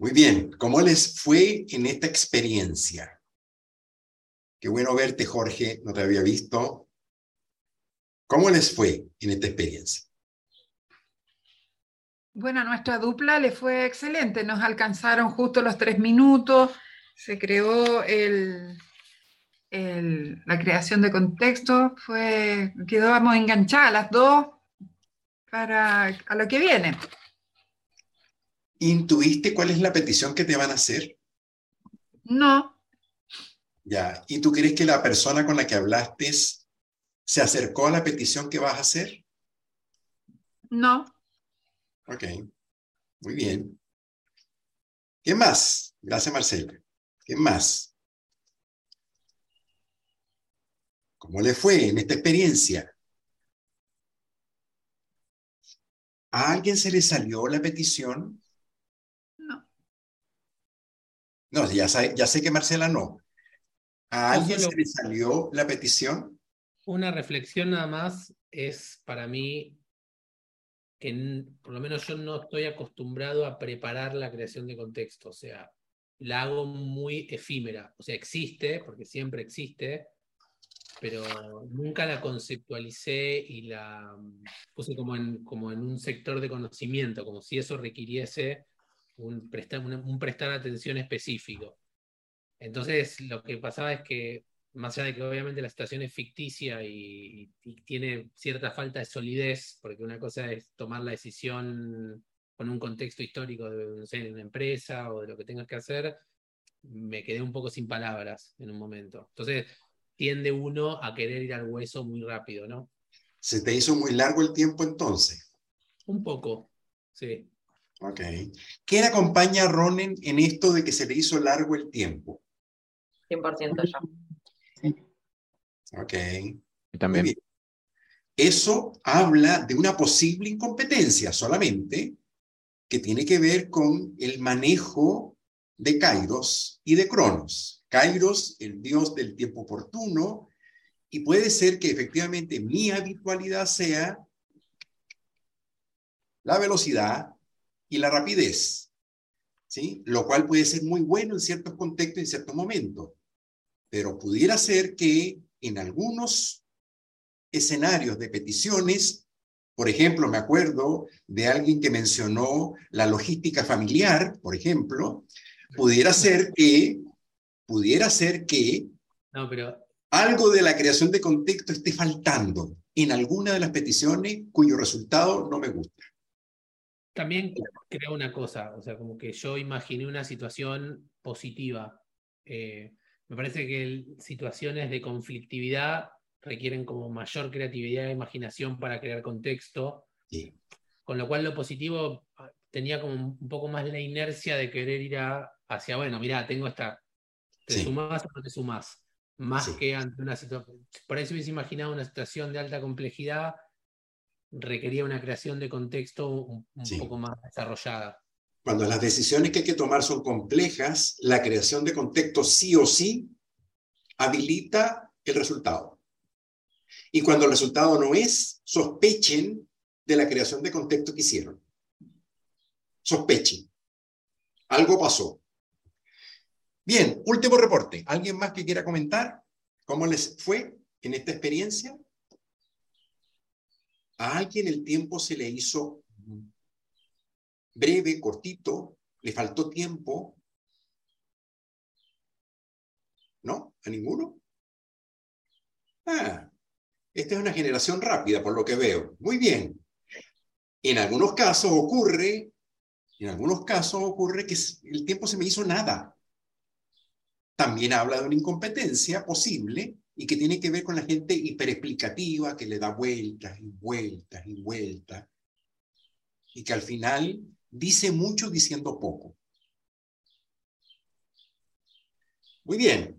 Muy bien, ¿cómo les fue en esta experiencia? Qué bueno verte, Jorge, no te había visto. ¿Cómo les fue en esta experiencia? Bueno, nuestra dupla le fue excelente, nos alcanzaron justo los tres minutos, se creó el, la creación de contexto, fue, quedamos enganchadas las dos para a lo que viene. ¿Intuiste cuál es la petición que te van a hacer? No. Ya, ¿y tú crees que la persona con la que hablaste se acercó a la petición que vas a hacer? No. Ok, muy bien. ¿Qué más? Gracias, Marcela. ¿Qué más? ¿Cómo le fue en esta experiencia? ¿A alguien se le salió la petición? No, ya, ya sé que Marcela no. ¿A alguien se le salió la petición? Una reflexión nada más es para mí que por lo menos yo no estoy acostumbrado a preparar la creación de contexto, o sea, la hago muy efímera, o sea, existe, porque siempre existe, pero nunca la conceptualicé y la puse como en, como en un sector de conocimiento, como si eso requiriese un prestar, un, prestar atención específico. Entonces, lo que pasaba es que, más allá de que obviamente la situación es ficticia y, tiene cierta falta de solidez, porque una cosa es tomar la decisión con un contexto histórico de, una empresa o de lo que tengas que hacer, me quedé un poco sin palabras en un momento. Entonces, tiende uno a querer ir al hueso muy rápido, ¿no? ¿Se te hizo muy largo el tiempo entonces? Un poco, sí. Ok. ¿Qué le acompaña a Ronen en esto de que se le hizo largo el tiempo? 100% yo. Ok. también. Eso habla de una posible incompetencia solamente que tiene que ver con el manejo de Kairos y de Cronos. Kairos, el dios del tiempo oportuno, y puede ser que efectivamente mi habitualidad sea la velocidad, y la rapidez, ¿sí? Lo cual puede ser muy bueno en ciertos contextos en ciertos momentos, pero pudiera ser que en algunos escenarios de peticiones, por ejemplo, me acuerdo de alguien que mencionó la logística familiar, por ejemplo, pudiera ser que, pudiera ser que no, pero... algo de la creación de contexto esté faltando en alguna de las peticiones cuyo resultado no me gusta. También creo una cosa, o sea, como que yo imaginé una situación positiva. Eh, me parece que situaciones de conflictividad requieren como mayor creatividad e imaginación para crear contexto. Con lo cual lo positivo ah, tenía como un poco más la inercia de querer ir hacia, bueno, mira, tengo esta, ¿te sumás o no te sumás? Más que ante una situación. Por eso hubiese imaginado una situación de alta complejidad requería una creación de contexto un, poco más desarrollada. Cuando las decisiones que hay que tomar son complejas, la creación de contexto sí o sí habilita el resultado. Y cuando el resultado no es, sospechen de la creación de contexto que hicieron. Sospechen. Algo pasó. Bien, último reporte. ¿Alguien más que quiera comentar cómo les fue en esta experiencia? A alguien el tiempo se le hizo breve, cortito, le faltó tiempo. ¿No? ¿A ninguno? Ah, esta es una generación rápida, por lo que veo. Muy bien. En algunos casos ocurre, en algunos casos ocurre que el tiempo se me hizo nada. También habla de una incompetencia posible y que tiene que ver con la gente hiperexplicativa que le da vueltas y vueltas y vueltas y que al final dice mucho diciendo poco. Muy bien.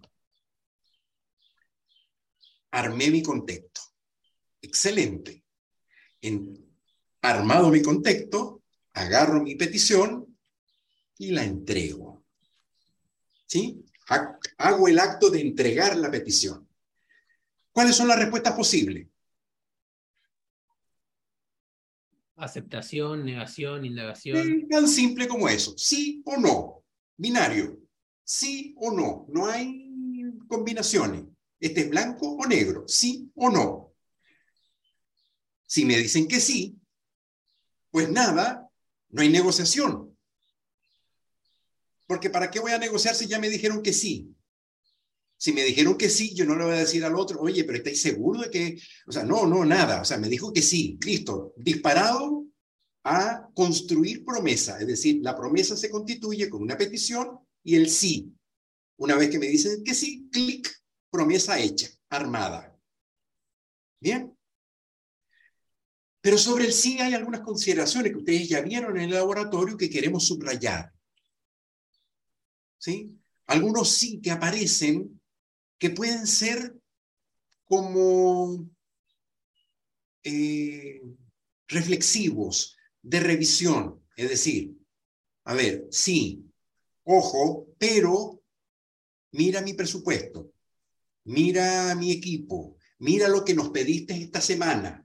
Armé mi contexto. Excelente. En, armado mi contexto, agarro mi petición y la entrego. ¿Sí? Hago el acto de entregar la petición. ¿Cuáles son las respuestas posibles? aceptación, negación, indagación. Tan simple como eso. Sí o no. Binario. Sí o no. No hay combinaciones. Este es blanco o negro. Sí o no. Si me dicen que sí, pues nada, no hay negociación. Porque ¿para qué voy a negociar si ya me dijeron que sí? Si me dijeron que sí, yo no le voy a decir al otro, oye, pero ¿estáis seguro de que? O sea, no, no, nada. O sea, me dijo que sí, listo, disparado a construir promesa. Es decir, la promesa se constituye con una petición y el sí. Una vez que me dicen que sí, clic, promesa hecha, armada. Bien. Pero sobre el sí hay algunas consideraciones que ustedes ya vieron en el laboratorio que queremos subrayar. ¿Sí? Algunos sí que aparecen que pueden ser como eh, reflexivos, de revisión. Es decir, a ver, sí, ojo, pero mira mi presupuesto, mira mi equipo, mira lo que nos pediste esta semana.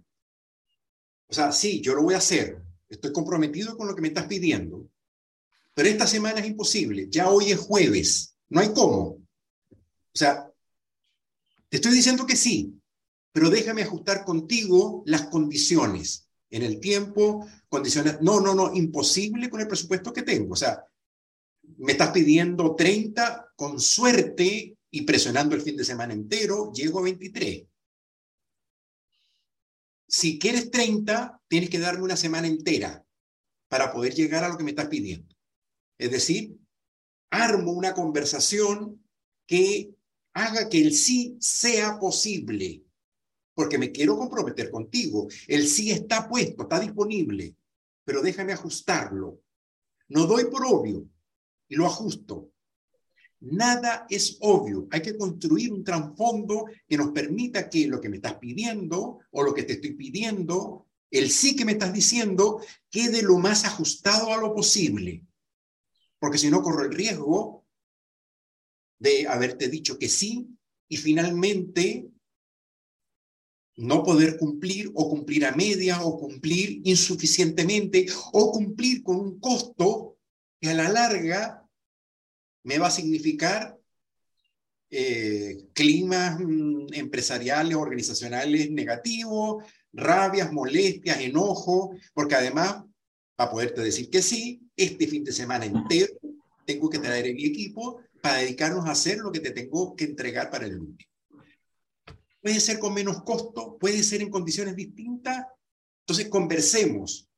O sea, sí, yo lo voy a hacer, estoy comprometido con lo que me estás pidiendo, pero esta semana es imposible, ya hoy es jueves, no hay cómo. O sea, estoy diciendo que sí, pero déjame ajustar contigo las condiciones en el tiempo, condiciones. No, no, no, imposible con el presupuesto que tengo. O sea, me estás pidiendo 30 con suerte y presionando el fin de semana entero, llego a 23. Si quieres 30, tienes que darme una semana entera para poder llegar a lo que me estás pidiendo. Es decir, armo una conversación que haga que el sí sea posible, porque me quiero comprometer contigo. El sí está puesto, está disponible, pero déjame ajustarlo. No doy por obvio y lo ajusto. Nada es obvio. Hay que construir un trasfondo que nos permita que lo que me estás pidiendo o lo que te estoy pidiendo, el sí que me estás diciendo, quede lo más ajustado a lo posible. Porque si no, corro el riesgo de haberte dicho que sí y finalmente no poder cumplir o cumplir a media o cumplir insuficientemente o cumplir con un costo que a la larga me va a significar eh, climas mm, empresariales, organizacionales negativos, rabias, molestias, enojo, porque además, para poderte decir que sí, este fin de semana entero tengo que traer mi equipo para dedicarnos a hacer lo que te tengo que entregar para el lunes. Puede ser con menos costo, puede ser en condiciones distintas. Entonces, conversemos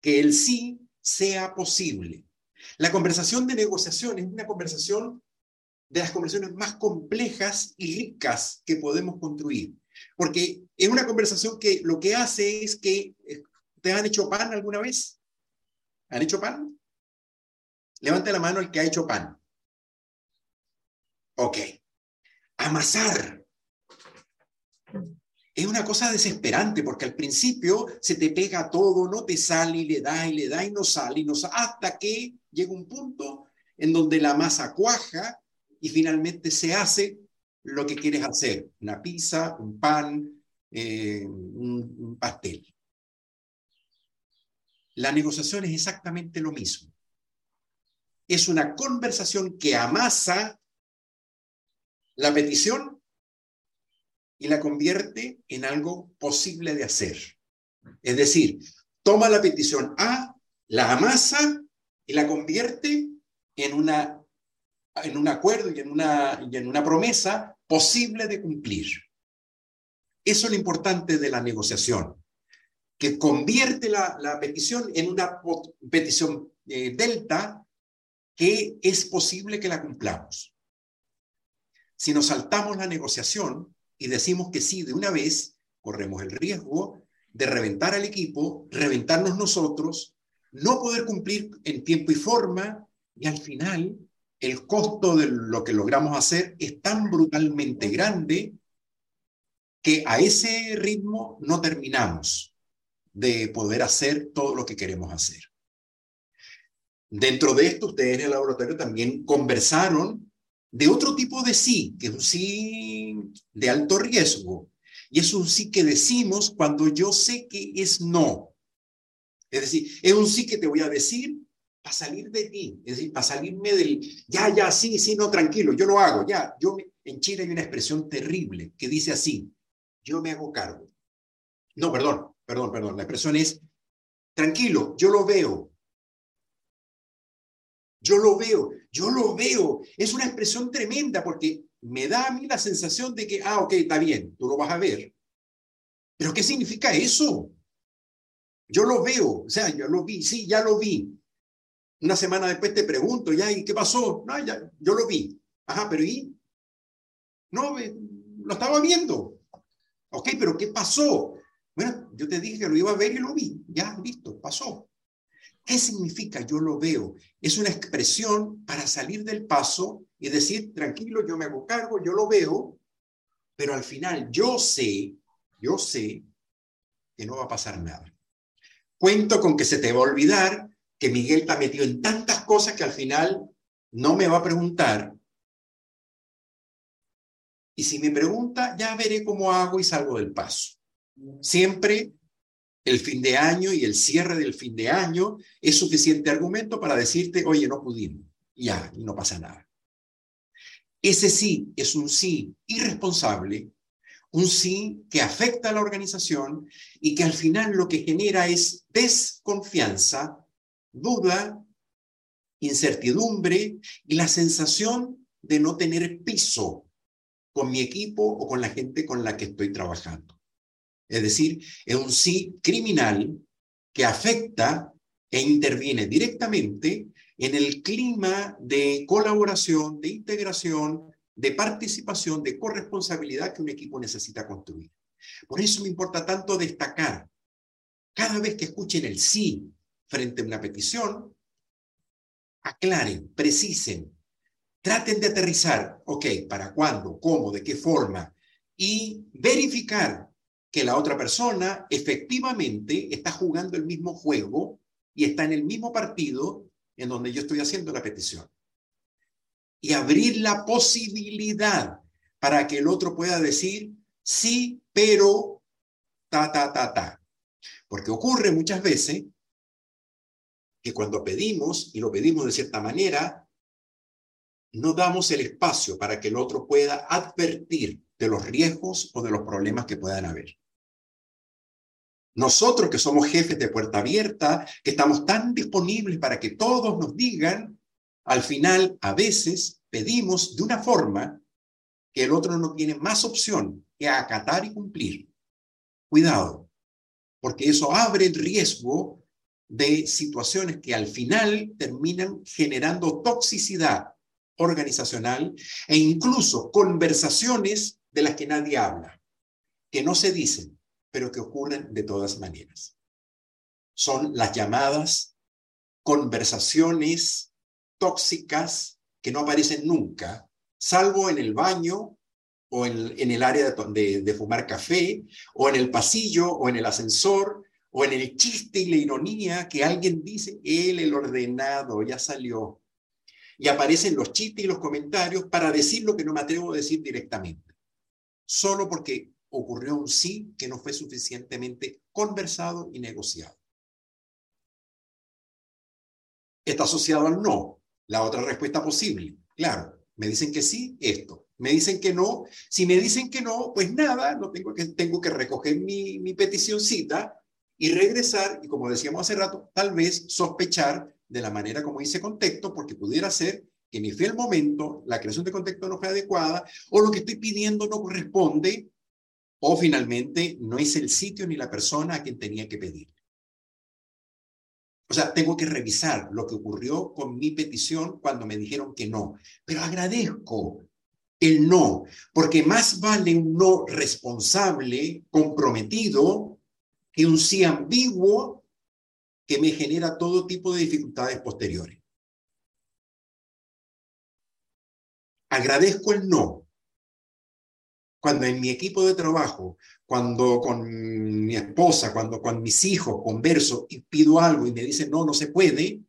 que el sí sea posible. La conversación de negociación es una conversación de las conversaciones más complejas y ricas que podemos construir. Porque es una conversación que lo que hace es que, eh, ¿te han hecho pan alguna vez? ¿Han hecho pan? Levante la mano el que ha hecho pan. Ok. Amasar. Es una cosa desesperante porque al principio se te pega todo, no te sale y le da y le da y no sale y no sale, hasta que llega un punto en donde la masa cuaja y finalmente se hace lo que quieres hacer, una pizza, un pan, eh, un pastel. La negociación es exactamente lo mismo. Es una conversación que amasa la petición y la convierte en algo posible de hacer. Es decir, toma la petición A, la amasa y la convierte en, una, en un acuerdo y en, una, y en una promesa posible de cumplir. Eso es lo importante de la negociación, que convierte la, la petición en una petición eh, delta que es posible que la cumplamos. Si nos saltamos la negociación y decimos que sí de una vez, corremos el riesgo de reventar al equipo, reventarnos nosotros, no poder cumplir en tiempo y forma y al final el costo de lo que logramos hacer es tan brutalmente grande que a ese ritmo no terminamos de poder hacer todo lo que queremos hacer. Dentro de esto, ustedes en el laboratorio también conversaron de otro tipo de sí, que es un sí de alto riesgo. Y es un sí que decimos cuando yo sé que es no. Es decir, es un sí que te voy a decir para salir de ti, es decir, para salirme del, ya, ya, sí, sí, no, tranquilo, yo lo hago, ya. Yo en Chile hay una expresión terrible que dice así, yo me hago cargo. No, perdón, perdón, perdón, la expresión es, tranquilo, yo lo veo. Yo lo veo, yo lo veo. Es una expresión tremenda porque me da a mí la sensación de que, ah, ok, está bien, tú lo vas a ver. Pero ¿qué significa eso? Yo lo veo, o sea, yo lo vi, sí, ya lo vi. Una semana después te pregunto, ya, ¿y qué pasó? No, ya, yo lo vi. Ajá, pero ¿y? No, lo estaba viendo. Ok, pero ¿qué pasó? Bueno, yo te dije que lo iba a ver y lo vi. Ya, listo, pasó. ¿Qué significa yo lo veo? Es una expresión para salir del paso y decir, tranquilo, yo me hago cargo, yo lo veo, pero al final yo sé, yo sé que no va a pasar nada. Cuento con que se te va a olvidar que Miguel está metido en tantas cosas que al final no me va a preguntar. Y si me pregunta, ya veré cómo hago y salgo del paso. Siempre el fin de año y el cierre del fin de año es suficiente argumento para decirte, oye, no pudimos, ya, no pasa nada. Ese sí es un sí irresponsable, un sí que afecta a la organización y que al final lo que genera es desconfianza, duda, incertidumbre y la sensación de no tener piso con mi equipo o con la gente con la que estoy trabajando. Es decir, es un sí criminal que afecta e interviene directamente en el clima de colaboración, de integración, de participación, de corresponsabilidad que un equipo necesita construir. Por eso me importa tanto destacar, cada vez que escuchen el sí frente a una petición, aclaren, precisen, traten de aterrizar, ok, para cuándo, cómo, de qué forma, y verificar que la otra persona efectivamente está jugando el mismo juego y está en el mismo partido en donde yo estoy haciendo la petición. Y abrir la posibilidad para que el otro pueda decir, sí, pero, ta, ta, ta, ta. Porque ocurre muchas veces que cuando pedimos, y lo pedimos de cierta manera, no damos el espacio para que el otro pueda advertir de los riesgos o de los problemas que puedan haber. Nosotros que somos jefes de puerta abierta, que estamos tan disponibles para que todos nos digan, al final a veces pedimos de una forma que el otro no tiene más opción que acatar y cumplir. Cuidado, porque eso abre el riesgo de situaciones que al final terminan generando toxicidad organizacional e incluso conversaciones de las que nadie habla, que no se dicen, pero que ocurren de todas maneras. Son las llamadas conversaciones tóxicas que no aparecen nunca, salvo en el baño o en, el área de, de fumar café, o en el pasillo, o en el ascensor, o en el chiste y la ironía que alguien dice, él, el ordenado, ya salió. Y aparecen los chistes y los comentarios para decir lo que no me atrevo a decir directamente. Solo porque ocurrió un sí que no fue suficientemente conversado y negociado. Está asociado al no. La otra respuesta posible. Claro, me dicen que sí, esto. Me dicen que no. Si me dicen que no, pues nada, no tengo que, tengo que recoger mi, mi peticióncita y regresar y como decíamos hace rato, tal vez sospechar de la manera como hice contexto, porque pudiera ser que ni fue el momento, la creación de contexto no fue adecuada, o lo que estoy pidiendo no corresponde, o finalmente no es el sitio ni la persona a quien tenía que pedir. O sea, tengo que revisar lo que ocurrió con mi petición cuando me dijeron que no, pero agradezco el no, porque más vale un no responsable, comprometido, que un sí ambiguo que me genera todo tipo de dificultades posteriores. Agradezco el no. Cuando en mi equipo de trabajo, cuando con mi esposa, cuando con mis hijos converso y pido algo y me dicen no, no se puede,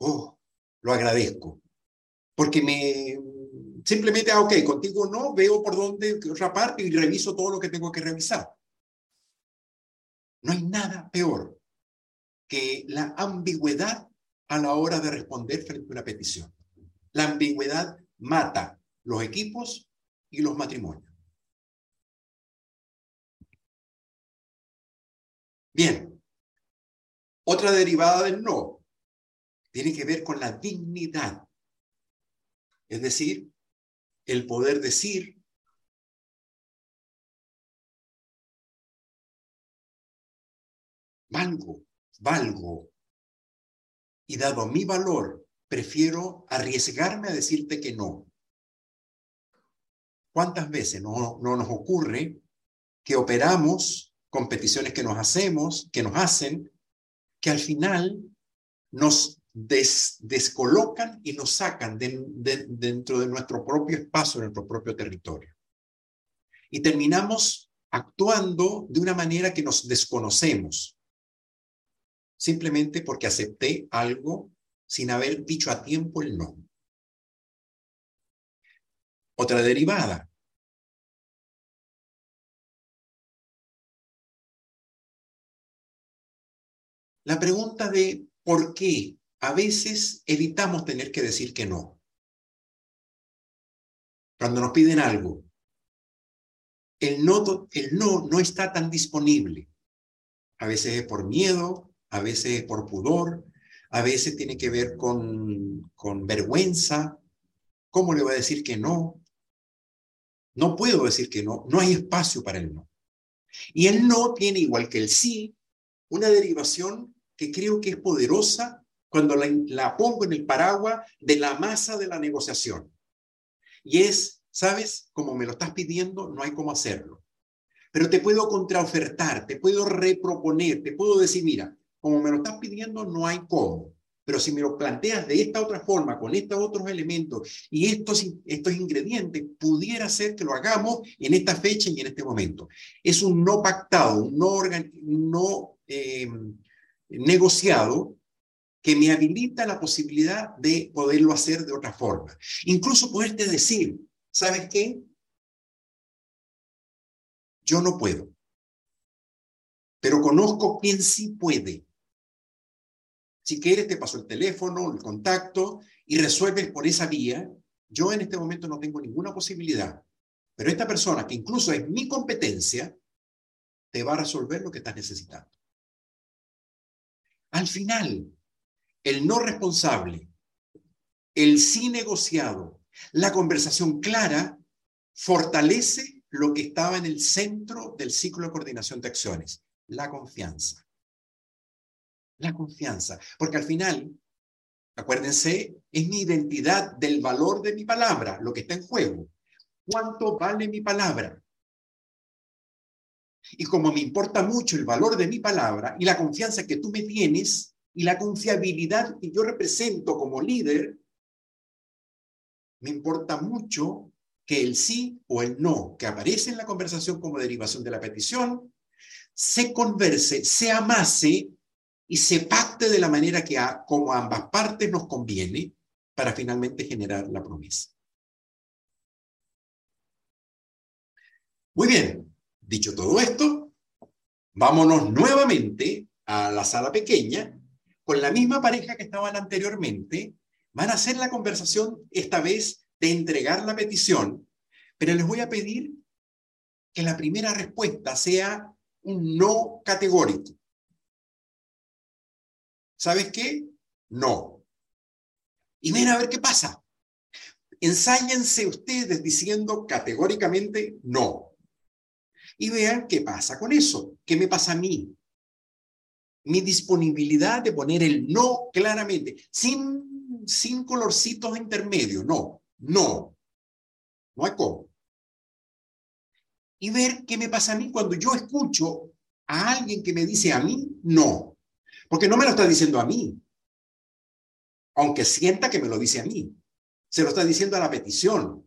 oh, lo agradezco. Porque me simplemente, ah, ok, contigo no, veo por dónde, otra parte y reviso todo lo que tengo que revisar. No hay nada peor que la ambigüedad a la hora de responder frente a una petición. La ambigüedad mata los equipos y los matrimonios. Bien, otra derivada del no tiene que ver con la dignidad. Es decir, el poder decir, valgo, valgo, y dado mi valor, prefiero arriesgarme a decirte que no. ¿Cuántas veces no, no nos ocurre que operamos competiciones que nos hacemos, que nos hacen, que al final nos descolocan y nos sacan dentro de nuestro propio espacio, de nuestro propio territorio. Y terminamos actuando de una manera que nos desconocemos, simplemente porque acepté algo sin haber dicho a tiempo el no. Otra derivada. La pregunta de por qué a veces evitamos tener que decir que no. Cuando nos piden algo, el no, no no está tan disponible. A veces es por miedo, a veces es por pudor, a veces tiene que ver con, con vergüenza. ¿Cómo le voy a decir que no? No puedo decir que no, no hay espacio para el no. Y el no tiene, igual que el sí, una derivación que creo que es poderosa cuando la, pongo en el paraguas de la masa de la negociación. Y es, ¿sabes? Como me lo estás pidiendo, no hay cómo hacerlo. Pero te puedo contraofertar, te puedo reproponer, te puedo decir, mira, como me lo estás pidiendo, no hay cómo. Pero si me lo planteas de esta otra forma, con estos otros elementos y estos, estos ingredientes, pudiera ser que lo hagamos en esta fecha y en este momento. Es un no pactado, un no, eh, negociado que me habilita la posibilidad de poderlo hacer de otra forma. Incluso poderte decir, ¿sabes qué? Yo no puedo, pero conozco quién sí puede. Si quieres, te paso el teléfono, el contacto y resuelves por esa vía. Yo en este momento no tengo ninguna posibilidad, pero esta persona, que incluso es mi competencia, te va a resolver lo que estás necesitando. Al final, el no responsable, el sí negociado, la conversación clara, fortalece lo que estaba en el centro del ciclo de coordinación de acciones, la confianza. La confianza, porque al final, acuérdense, es mi identidad del valor de mi palabra, lo que está en juego. ¿Cuánto vale mi palabra? Y como me importa mucho el valor de mi palabra y la confianza que tú me tienes, y la confiabilidad que yo represento como líder, me importa mucho que el sí o el no que aparece en la conversación como derivación de la petición se converse, se amase y se pacte de la manera que a, como a ambas partes nos conviene para finalmente generar la promesa. Muy bien, dicho todo esto, vámonos nuevamente a la sala pequeña con la misma pareja que estaban anteriormente, van a hacer la conversación esta vez de entregar la petición, pero les voy a pedir que la primera respuesta sea un no categórico. ¿Sabes qué? No. Y ven a ver qué pasa. Ensáñense ustedes diciendo categóricamente no. Y vean qué pasa con eso. ¿Qué me pasa a mí? mi disponibilidad de poner el no claramente, sin, sin colorcitos intermedios, no, no, no hay cómo. Y ver qué me pasa a mí cuando yo escucho a alguien que me dice a mí no, porque no me lo está diciendo a mí, aunque sienta que me lo dice a mí, se lo está diciendo a la petición.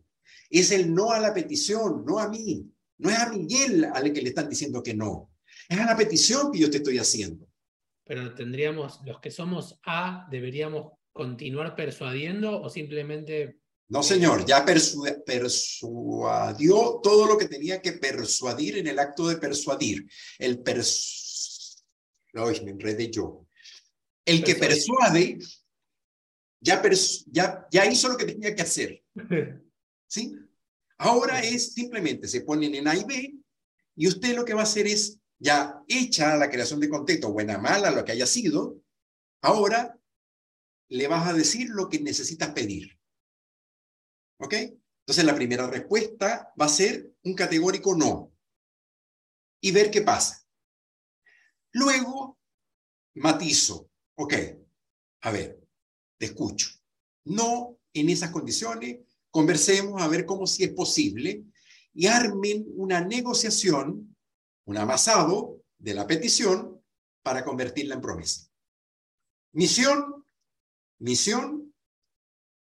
Es el no a la petición, no a mí. No es a Miguel al que le están diciendo que no. Es a la petición que yo te estoy haciendo pero tendríamos, los que somos A, deberíamos continuar persuadiendo o simplemente... No, señor, ya persuadió todo lo que tenía que persuadir en el acto de persuadir. El pers... Ay, me enredé yo. El que Persuade. persuade ya, pers- ya, ya hizo lo que tenía que hacer. ¿Sí? Ahora es simplemente se ponen en A y B y usted lo que va a hacer es ya hecha la creación de contexto, buena, mala, lo que haya sido, ahora le vas a decir lo que necesitas pedir. ¿Ok? Entonces la primera respuesta va a ser un categórico no y ver qué pasa. Luego, matizo. Ok, a ver, te escucho. No en esas condiciones, conversemos a ver cómo si es posible y armen una negociación, un amasado de la petición para convertirla en promesa. Misión, misión,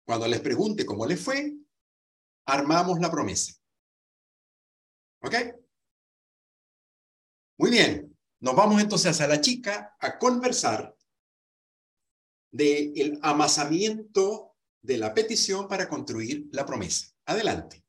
cuando les pregunte cómo les fue, armamos la promesa. ¿Ok? Muy bien, nos vamos entonces a la chica a conversar del amasamiento de la petición para construir la promesa. Adelante.